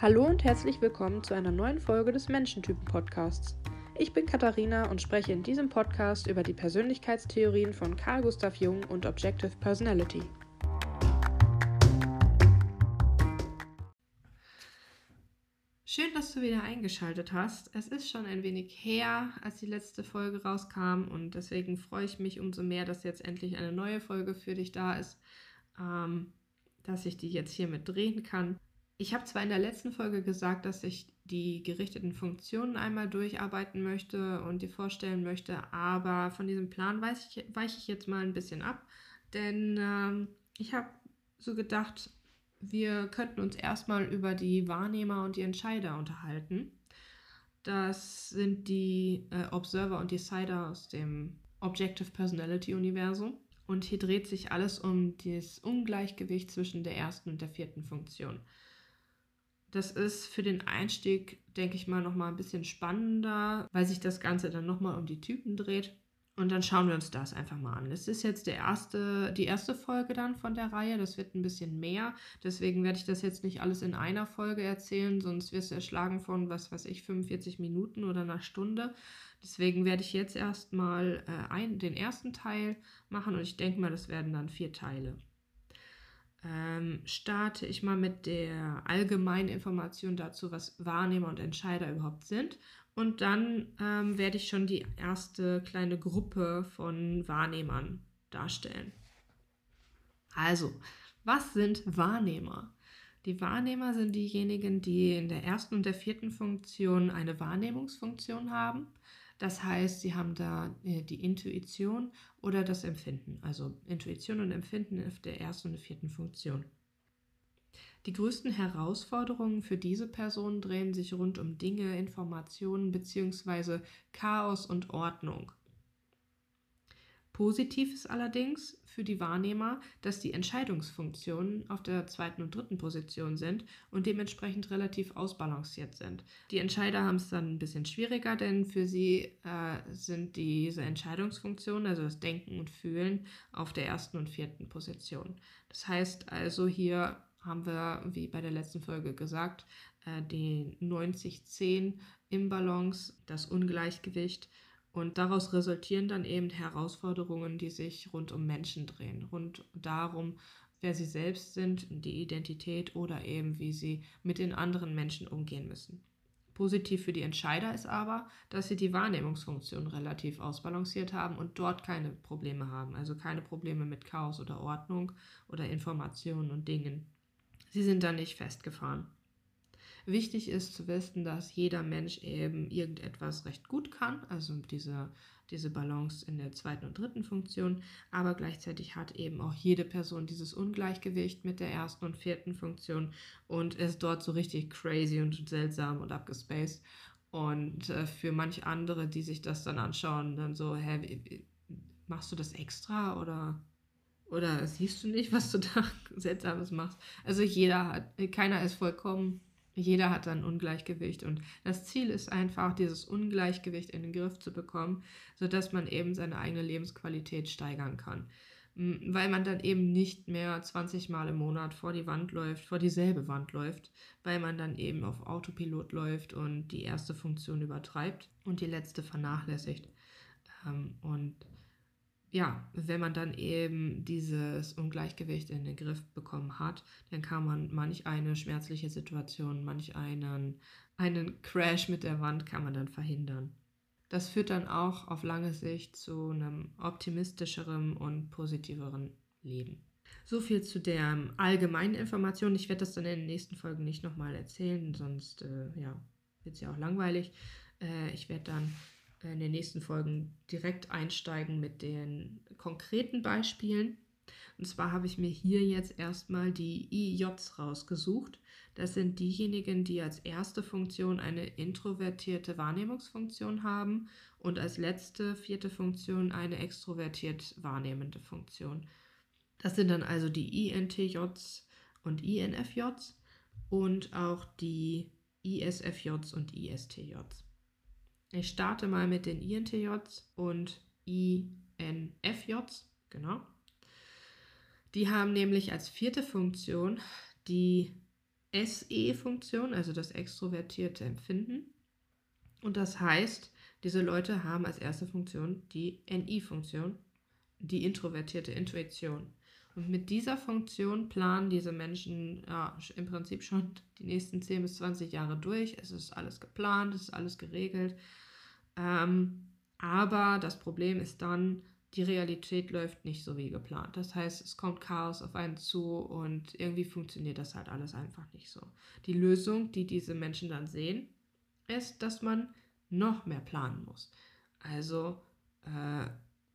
Hallo und herzlich willkommen zu einer neuen Folge des Menschentypen-Podcasts. Ich bin Katharina und spreche in diesem Podcast über die Persönlichkeitstheorien von Carl Gustav Jung und Objective Personality. Schön, dass du wieder eingeschaltet hast. Es ist schon ein wenig her, als die letzte Folge rauskam und deswegen freue ich mich umso mehr, dass jetzt endlich eine neue Folge für dich da ist, ähm, dass ich die jetzt hier mit drehen kann. Ich habe zwar in der letzten Folge gesagt, dass ich die gerichteten Funktionen einmal durcharbeiten möchte und die vorstellen möchte, aber von diesem Plan weiche ich, weiche ich jetzt mal ein bisschen ab, denn ähm, ich habe so gedacht, wir könnten uns erstmal über die Wahrnehmer und die Entscheider unterhalten. Das sind die äh, Observer und Decider aus dem Objective Personality Universum. Und hier dreht sich alles um das Ungleichgewicht zwischen der ersten und der vierten Funktion. Das ist für den Einstieg, denke ich mal, nochmal ein bisschen spannender, weil sich das Ganze dann nochmal um die Typen dreht. Und dann schauen wir uns das einfach mal an. Es ist jetzt der erste, die erste Folge dann von der Reihe. Das wird ein bisschen mehr. Deswegen werde ich das jetzt nicht alles in einer Folge erzählen, sonst wirst du erschlagen von, was weiß ich, 45 Minuten oder einer Stunde. Deswegen werde ich jetzt erstmal äh, den ersten Teil machen und ich denke mal, das werden dann vier Teile. Ähm, starte ich mal mit der allgemeinen Information dazu, was Wahrnehmer und Entscheider überhaupt sind und dann ähm, werde ich schon die erste kleine Gruppe von Wahrnehmern darstellen. Also, was sind Wahrnehmer? Die Wahrnehmer sind diejenigen, die in der ersten und der vierten Funktion eine Wahrnehmungsfunktion haben. Das heißt, sie haben da äh, die Intuition oder das Empfinden. Also Intuition und Empfinden auf der ersten und vierten Funktion. Die größten Herausforderungen für diese Person drehen sich rund um Dinge, Informationen bzw. Chaos und Ordnung. Positiv ist allerdings für die Wahrnehmer, dass die Entscheidungsfunktionen auf der zweiten und dritten Position sind und dementsprechend relativ ausbalanciert sind. Die Entscheider haben es dann ein bisschen schwieriger, denn für sie äh, sind diese Entscheidungsfunktionen, also das Denken und Fühlen, auf der ersten und vierten Position. Das heißt also hier haben wir, wie bei der letzten Folge gesagt, äh, die 90-10 Imbalance, das Ungleichgewicht. Und daraus resultieren dann eben Herausforderungen, die sich rund um Menschen drehen, rund darum, wer sie selbst sind, die Identität oder eben wie sie mit den anderen Menschen umgehen müssen. Positiv für die Entscheider ist aber, dass sie die Wahrnehmungsfunktion relativ ausbalanciert haben und dort keine Probleme haben, also keine Probleme mit Chaos oder Ordnung oder Informationen und Dingen. Sie sind da nicht festgefahren. Wichtig ist zu wissen, dass jeder Mensch eben irgendetwas recht gut kann, also diese, diese Balance in der zweiten und dritten Funktion, aber gleichzeitig hat eben auch jede Person dieses Ungleichgewicht mit der ersten und vierten Funktion und ist dort so richtig crazy und seltsam und abgespaced. Und äh, für manche andere, die sich das dann anschauen, dann so, hä, machst du das extra oder oder siehst du nicht, was du da Seltsames machst? Also jeder hat, keiner ist vollkommen, jeder hat ein Ungleichgewicht. Und das Ziel ist einfach, dieses Ungleichgewicht in den Griff zu bekommen, sodass man eben seine eigene Lebensqualität steigern kann. Weil man dann eben nicht mehr 20 Mal im Monat vor die Wand läuft, vor dieselbe Wand läuft, weil man dann eben auf Autopilot läuft und die erste Funktion übertreibt und die letzte vernachlässigt. Ähm, und ja, wenn man dann eben dieses Ungleichgewicht in den Griff bekommen hat, dann kann man manch eine schmerzliche Situation, manch einen, einen Crash mit der Wand kann man dann verhindern. Das führt dann auch auf lange Sicht zu einem optimistischeren und positiveren Leben. So viel zu der allgemeinen Information. Ich werde das dann in den nächsten Folgen nicht nochmal erzählen, sonst äh, ja, wird es ja auch langweilig. Äh, ich werde dann in den nächsten Folgen direkt einsteigen mit den konkreten Beispielen. Und zwar habe ich mir hier jetzt erstmal die IJs rausgesucht. Das sind diejenigen, die als erste Funktion eine introvertierte Wahrnehmungsfunktion haben und als letzte vierte Funktion eine extrovertiert wahrnehmende Funktion. Das sind dann also die INTJs und INFJs und auch die ISFJs und ISTJs. Ich starte mal mit den INTJs und INFJs, genau. Die haben nämlich als vierte Funktion die SE-Funktion, also das extrovertierte Empfinden. Und das heißt, diese Leute haben als erste Funktion die NI-Funktion, die introvertierte Intuition. Und mit dieser Funktion planen diese Menschen ja, im Prinzip schon die nächsten 10 bis 20 Jahre durch. Es ist alles geplant, es ist alles geregelt. Ähm, aber das Problem ist dann, die Realität läuft nicht so wie geplant. Das heißt, es kommt Chaos auf einen zu und irgendwie funktioniert das halt alles einfach nicht so. Die Lösung, die diese Menschen dann sehen, ist, dass man noch mehr planen muss. Also äh,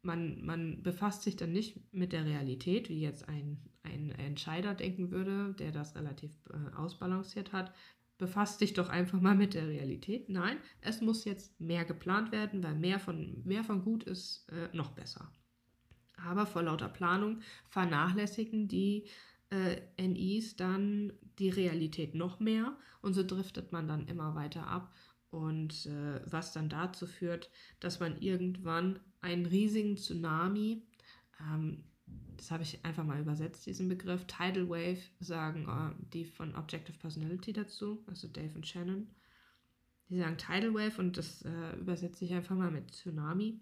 man, man befasst sich dann nicht mit der Realität, wie jetzt ein, ein Entscheider denken würde, der das relativ äh, ausbalanciert hat. Befasst dich doch einfach mal mit der Realität. Nein, es muss jetzt mehr geplant werden, weil mehr von, mehr von gut ist äh, noch besser. Aber vor lauter Planung vernachlässigen die äh, NIs dann die Realität noch mehr und so driftet man dann immer weiter ab und äh, was dann dazu führt, dass man irgendwann einen riesigen Tsunami, ähm, das habe ich einfach mal übersetzt, diesen Begriff, Tidal Wave sagen äh, die von Objective Personality dazu, also Dave und Shannon. Die sagen Tidal Wave und das äh, übersetze ich einfach mal mit Tsunami.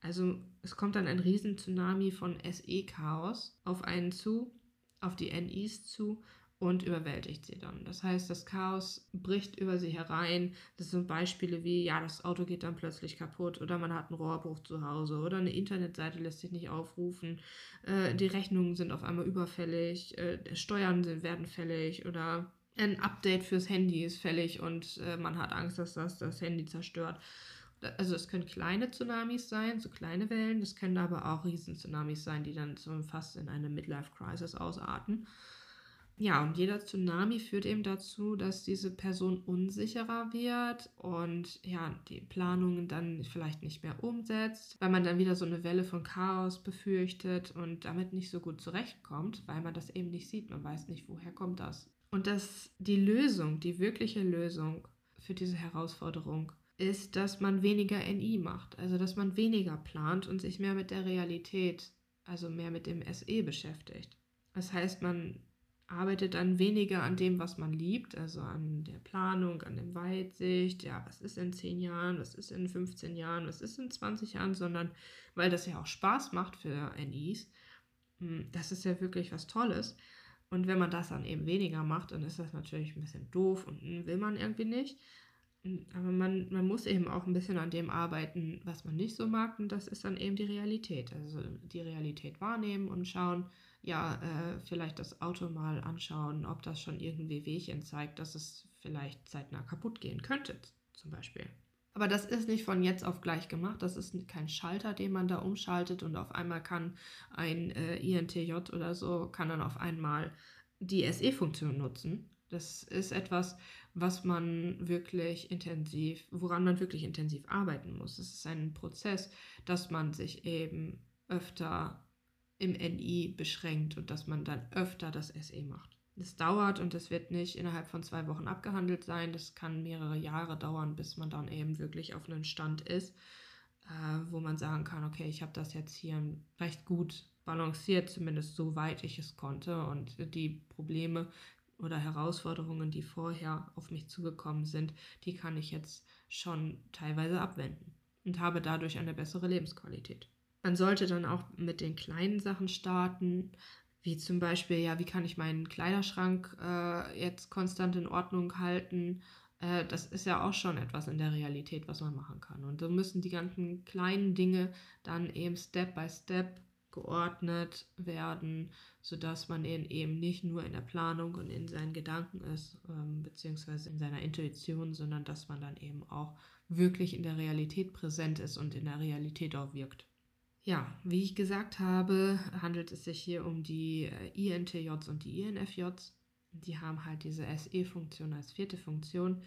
Also es kommt dann ein riesen Tsunami von SE-Chaos auf einen zu, auf die NIs zu und überwältigt sie dann. Das heißt, das Chaos bricht über sie herein. Das sind Beispiele wie, ja, das Auto geht dann plötzlich kaputt oder man hat einen Rohrbruch zu Hause oder eine Internetseite lässt sich nicht aufrufen, äh, die Rechnungen sind auf einmal überfällig, äh, Steuern sind, werden fällig oder ein Update fürs Handy ist fällig und äh, man hat Angst, dass das das Handy zerstört. Also es können kleine Tsunamis sein, so kleine Wellen, das können aber auch Riesen-Tsunamis sein, die dann so fast in eine Midlife-Crisis ausarten. Ja, und jeder Tsunami führt eben dazu, dass diese Person unsicherer wird und ja, die Planungen dann vielleicht nicht mehr umsetzt, weil man dann wieder so eine Welle von Chaos befürchtet und damit nicht so gut zurechtkommt, weil man das eben nicht sieht. Man weiß nicht, woher kommt das. Und dass die Lösung, die wirkliche Lösung für diese Herausforderung ist, dass man weniger NI macht, also dass man weniger plant und sich mehr mit der Realität, also mehr mit dem SE beschäftigt. Das heißt, man arbeitet dann weniger an dem, was man liebt, also an der Planung, an der Weitsicht, ja, was ist in 10 Jahren, was ist in 15 Jahren, was ist in 20 Jahren, sondern weil das ja auch Spaß macht für NIs. Hm, das ist ja wirklich was Tolles. Und wenn man das dann eben weniger macht, dann ist das natürlich ein bisschen doof und hm, will man irgendwie nicht. Hm, aber man, man muss eben auch ein bisschen an dem arbeiten, was man nicht so mag. Und das ist dann eben die Realität. Also die Realität wahrnehmen und schauen, ja, äh, vielleicht das Auto mal anschauen, ob das schon irgendwie Wehchen zeigt, dass es vielleicht zeitnah kaputt gehen könnte, zum Beispiel. Aber das ist nicht von jetzt auf gleich gemacht. Das ist kein Schalter, den man da umschaltet und auf einmal kann ein äh, INTJ oder so, kann dann auf einmal die SE-Funktion nutzen. Das ist etwas, was man wirklich intensiv, woran man wirklich intensiv arbeiten muss. Es ist ein Prozess, dass man sich eben öfter im NI beschränkt und dass man dann öfter das SE macht. Es dauert und es wird nicht innerhalb von zwei Wochen abgehandelt sein. Das kann mehrere Jahre dauern, bis man dann eben wirklich auf einem Stand ist, äh, wo man sagen kann, okay, ich habe das jetzt hier recht gut balanciert, zumindest so weit ich es konnte. Und die Probleme oder Herausforderungen, die vorher auf mich zugekommen sind, die kann ich jetzt schon teilweise abwenden und habe dadurch eine bessere Lebensqualität. Man sollte dann auch mit den kleinen Sachen starten, wie zum Beispiel, ja, wie kann ich meinen Kleiderschrank äh, jetzt konstant in Ordnung halten? Äh, das ist ja auch schon etwas in der Realität, was man machen kann. Und so müssen die ganzen kleinen Dinge dann eben Step by Step geordnet werden, sodass man eben nicht nur in der Planung und in seinen Gedanken ist, ähm, beziehungsweise in seiner Intuition, sondern dass man dann eben auch wirklich in der Realität präsent ist und in der Realität auch wirkt. Ja, wie ich gesagt habe, handelt es sich hier um die äh, INTJs und die INFJs. Die haben halt diese SE-Funktion als vierte Funktion.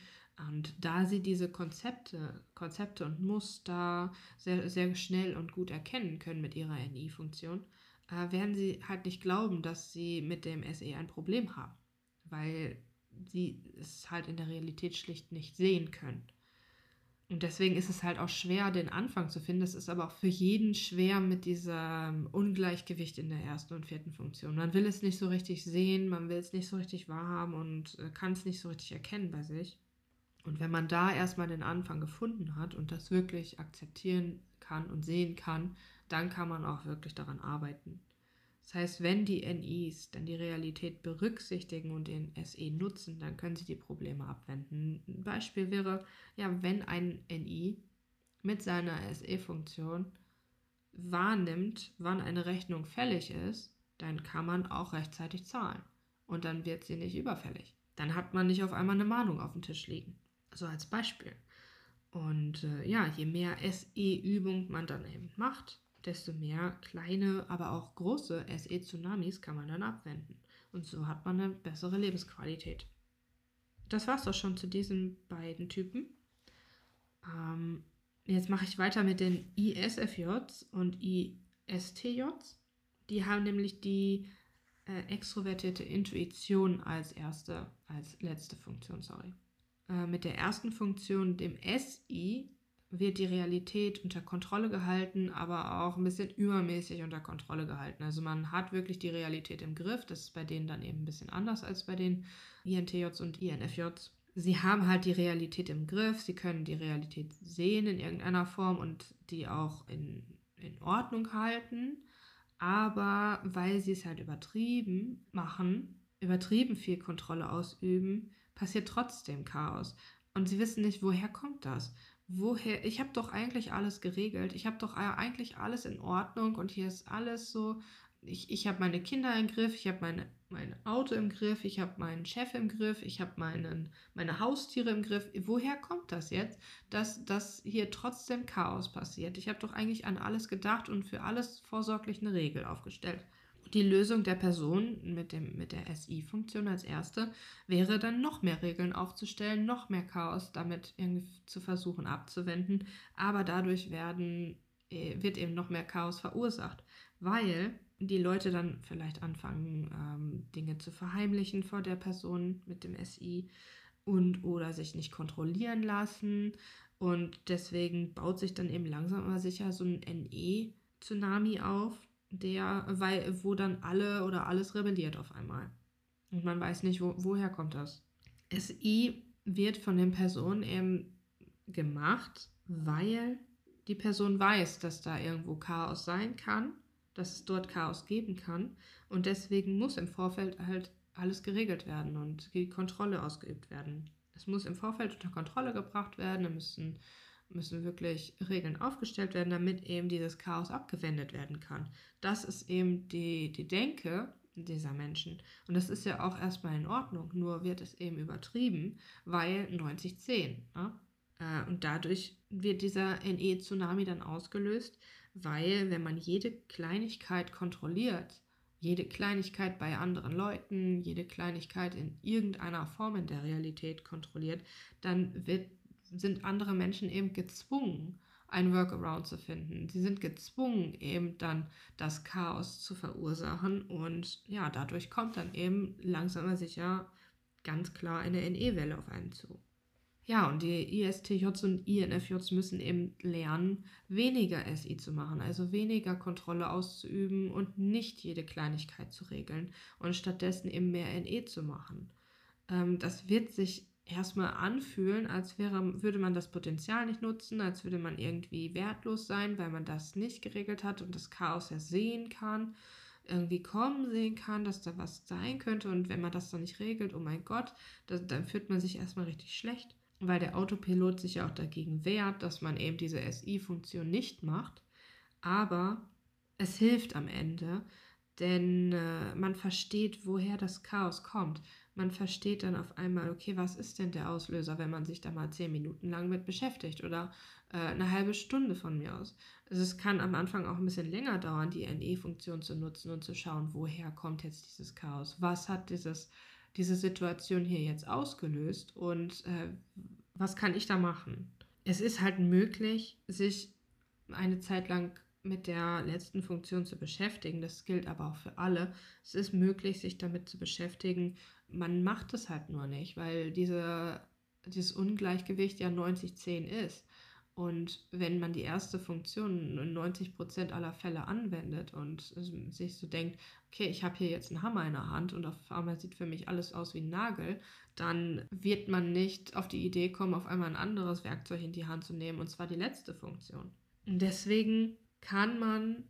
Und da sie diese Konzepte, Konzepte und Muster sehr, sehr schnell und gut erkennen können mit ihrer NI-Funktion, äh, werden sie halt nicht glauben, dass sie mit dem SE ein Problem haben, weil sie es halt in der Realität schlicht nicht sehen können. Und deswegen ist es halt auch schwer, den Anfang zu finden. Es ist aber auch für jeden schwer mit diesem Ungleichgewicht in der ersten und vierten Funktion. Man will es nicht so richtig sehen, man will es nicht so richtig wahrhaben und äh, kann es nicht so richtig erkennen bei sich. Und wenn man da erstmal den Anfang gefunden hat und das wirklich akzeptieren kann und sehen kann, dann kann man auch wirklich daran arbeiten. Das heißt, wenn die NIs dann die Realität berücksichtigen und den SE nutzen, dann können sie die Probleme abwenden. Ein Beispiel wäre, ja, wenn ein NI mit seiner SE-Funktion wahrnimmt, wann eine Rechnung fällig ist, dann kann man auch rechtzeitig zahlen. Und dann wird sie nicht überfällig. Dann hat man nicht auf einmal eine Mahnung auf dem Tisch liegen. So als Beispiel. Und äh, ja, je mehr SE-Übung man dann eben macht, desto mehr kleine, aber auch große SE-Tsunamis kann man dann abwenden. Und so hat man eine bessere Lebensqualität. Das war's doch schon zu diesen beiden Typen. Ähm, jetzt mache ich weiter mit den ISFJs und ISTJs. Die haben nämlich die äh, extrovertierte Intuition als erste, als letzte Funktion, sorry. Äh, mit der ersten Funktion, dem SI, wird die Realität unter Kontrolle gehalten, aber auch ein bisschen übermäßig unter Kontrolle gehalten. Also man hat wirklich die Realität im Griff. Das ist bei denen dann eben ein bisschen anders als bei den INTJs und INFJs. Sie haben halt die Realität im Griff, sie können die Realität sehen in irgendeiner Form und die auch in, in Ordnung halten. Aber weil sie es halt übertrieben machen, übertrieben viel Kontrolle ausüben, passiert trotzdem Chaos. Und sie wissen nicht, woher kommt das? Woher, ich habe doch eigentlich alles geregelt, ich habe doch eigentlich alles in Ordnung und hier ist alles so, ich, ich habe meine Kinder im Griff, ich habe meine, mein Auto im Griff, ich habe meinen Chef im Griff, ich habe meine Haustiere im Griff. Woher kommt das jetzt, dass, dass hier trotzdem Chaos passiert? Ich habe doch eigentlich an alles gedacht und für alles vorsorglich eine Regel aufgestellt. Die Lösung der Person mit, dem, mit der SI-Funktion als erste wäre dann noch mehr Regeln aufzustellen, noch mehr Chaos damit irgendwie zu versuchen abzuwenden, aber dadurch werden, äh, wird eben noch mehr Chaos verursacht, weil die Leute dann vielleicht anfangen, ähm, Dinge zu verheimlichen vor der Person mit dem SI und oder sich nicht kontrollieren lassen. Und deswegen baut sich dann eben langsam aber sicher so ein NE-Tsunami auf, der, weil, wo dann alle oder alles rebelliert auf einmal. Und man weiß nicht, wo, woher kommt das. SI wird von den Personen eben gemacht, weil die Person weiß, dass da irgendwo Chaos sein kann, dass es dort Chaos geben kann. Und deswegen muss im Vorfeld halt alles geregelt werden und die Kontrolle ausgeübt werden. Es muss im Vorfeld unter Kontrolle gebracht werden, da müssen müssen wirklich Regeln aufgestellt werden, damit eben dieses Chaos abgewendet werden kann. Das ist eben die, die Denke dieser Menschen. Und das ist ja auch erstmal in Ordnung, nur wird es eben übertrieben, weil 90-10. Ne? Äh, und dadurch wird dieser NE-Tsunami dann ausgelöst, weil wenn man jede Kleinigkeit kontrolliert, jede Kleinigkeit bei anderen Leuten, jede Kleinigkeit in irgendeiner Form in der Realität kontrolliert, dann wird sind andere Menschen eben gezwungen, ein Workaround zu finden. Sie sind gezwungen, eben dann das Chaos zu verursachen und ja, dadurch kommt dann eben langsam aber sicher ganz klar eine NE-Welle auf einen zu. Ja, und die ISTJs und INFJs müssen eben lernen, weniger SI zu machen, also weniger Kontrolle auszuüben und nicht jede Kleinigkeit zu regeln und stattdessen eben mehr NE zu machen. Ähm, das wird sich erstmal anfühlen, als wäre, würde man das Potenzial nicht nutzen, als würde man irgendwie wertlos sein, weil man das nicht geregelt hat und das Chaos ja sehen kann, irgendwie kommen sehen kann, dass da was sein könnte. Und wenn man das dann nicht regelt, oh mein Gott, das, dann fühlt man sich erstmal richtig schlecht, weil der Autopilot sich ja auch dagegen wehrt, dass man eben diese SI-Funktion nicht macht, aber es hilft am Ende, denn äh, man versteht, woher das Chaos kommt man versteht dann auf einmal, okay, was ist denn der Auslöser, wenn man sich da mal zehn Minuten lang mit beschäftigt oder äh, eine halbe Stunde von mir aus. Also es kann am Anfang auch ein bisschen länger dauern, die NE-Funktion zu nutzen und zu schauen, woher kommt jetzt dieses Chaos, was hat dieses, diese Situation hier jetzt ausgelöst und äh, was kann ich da machen. Es ist halt möglich, sich eine Zeit lang mit der letzten Funktion zu beschäftigen. Das gilt aber auch für alle. Es ist möglich, sich damit zu beschäftigen. Man macht es halt nur nicht, weil diese, dieses Ungleichgewicht ja 90-10 ist. Und wenn man die erste Funktion in 90% aller Fälle anwendet und sich so denkt, okay, ich habe hier jetzt einen Hammer in der Hand und auf einmal sieht für mich alles aus wie ein Nagel, dann wird man nicht auf die Idee kommen, auf einmal ein anderes Werkzeug in die Hand zu nehmen, und zwar die letzte Funktion. Deswegen kann man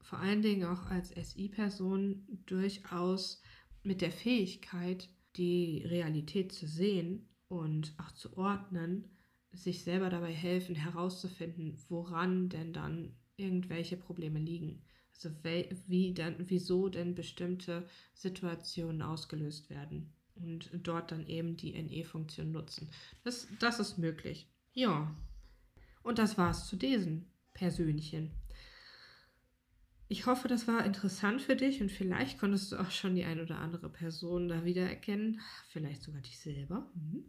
vor allen Dingen auch als SI-Person durchaus mit der Fähigkeit, die Realität zu sehen und auch zu ordnen, sich selber dabei helfen, herauszufinden, woran denn dann irgendwelche Probleme liegen. Also wie dann, wieso denn bestimmte Situationen ausgelöst werden und dort dann eben die NE-Funktion nutzen. Das, das ist möglich. Ja, und das war's zu diesen Persönchen. Ich hoffe, das war interessant für dich und vielleicht konntest du auch schon die ein oder andere Person da wiedererkennen. Vielleicht sogar dich selber. Mhm.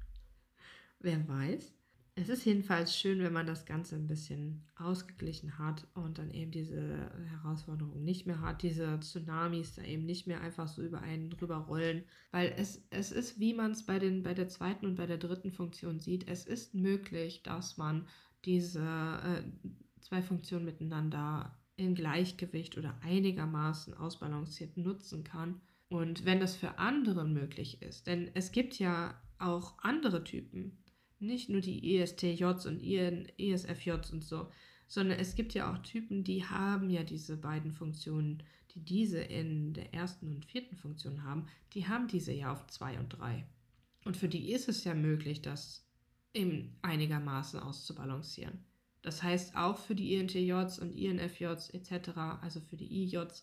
Wer weiß. Es ist jedenfalls schön, wenn man das Ganze ein bisschen ausgeglichen hat und dann eben diese Herausforderungen nicht mehr hat, diese Tsunamis da eben nicht mehr einfach so über einen drüber rollen. Weil es, es ist, wie man es bei, bei der zweiten und bei der dritten Funktion sieht, es ist möglich, dass man diese äh, zwei Funktionen miteinander in Gleichgewicht oder einigermaßen ausbalanciert nutzen kann. Und wenn das für andere möglich ist, denn es gibt ja auch andere Typen, nicht nur die ESTJs und ESFJs und so, sondern es gibt ja auch Typen, die haben ja diese beiden Funktionen, die diese in der ersten und vierten Funktion haben, die haben diese ja auf 2 und 3. Und für die ist es ja möglich, das einigermaßen auszubalancieren. Das heißt, auch für die INTJs und INFJs etc., also für die IJs,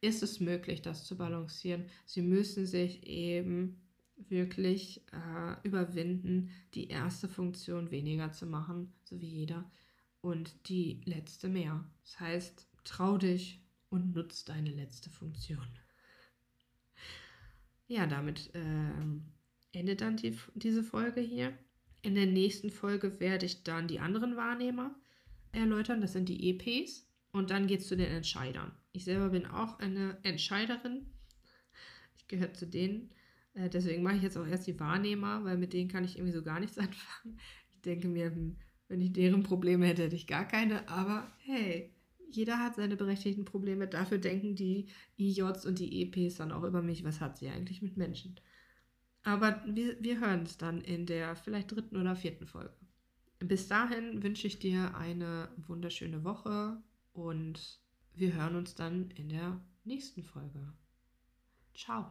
ist es möglich, das zu balancieren. Sie müssen sich eben wirklich äh, überwinden, die erste Funktion weniger zu machen, so wie jeder, und die letzte mehr. Das heißt, trau dich und nutz deine letzte Funktion. Ja, damit äh, endet dann die, diese Folge hier. In der nächsten Folge werde ich dann die anderen Wahrnehmer erläutern. Das sind die EPs. Und dann geht es zu den Entscheidern. Ich selber bin auch eine Entscheiderin. Ich gehöre zu denen, äh, deswegen mache ich jetzt auch erst die Wahrnehmer, weil mit denen kann ich irgendwie so gar nichts anfangen. Ich denke mir, hm, wenn ich deren Probleme hätte, hätte ich gar keine. Aber hey, jeder hat seine berechtigten Probleme. Dafür denken die IJs und die EPs dann auch über mich. Was hat sie eigentlich mit Menschen? Aber wir, wir hören es dann in der vielleicht dritten oder vierten Folge. Bis dahin wünsche ich dir eine wunderschöne Woche und wir hören uns dann in der nächsten Folge. Ciao.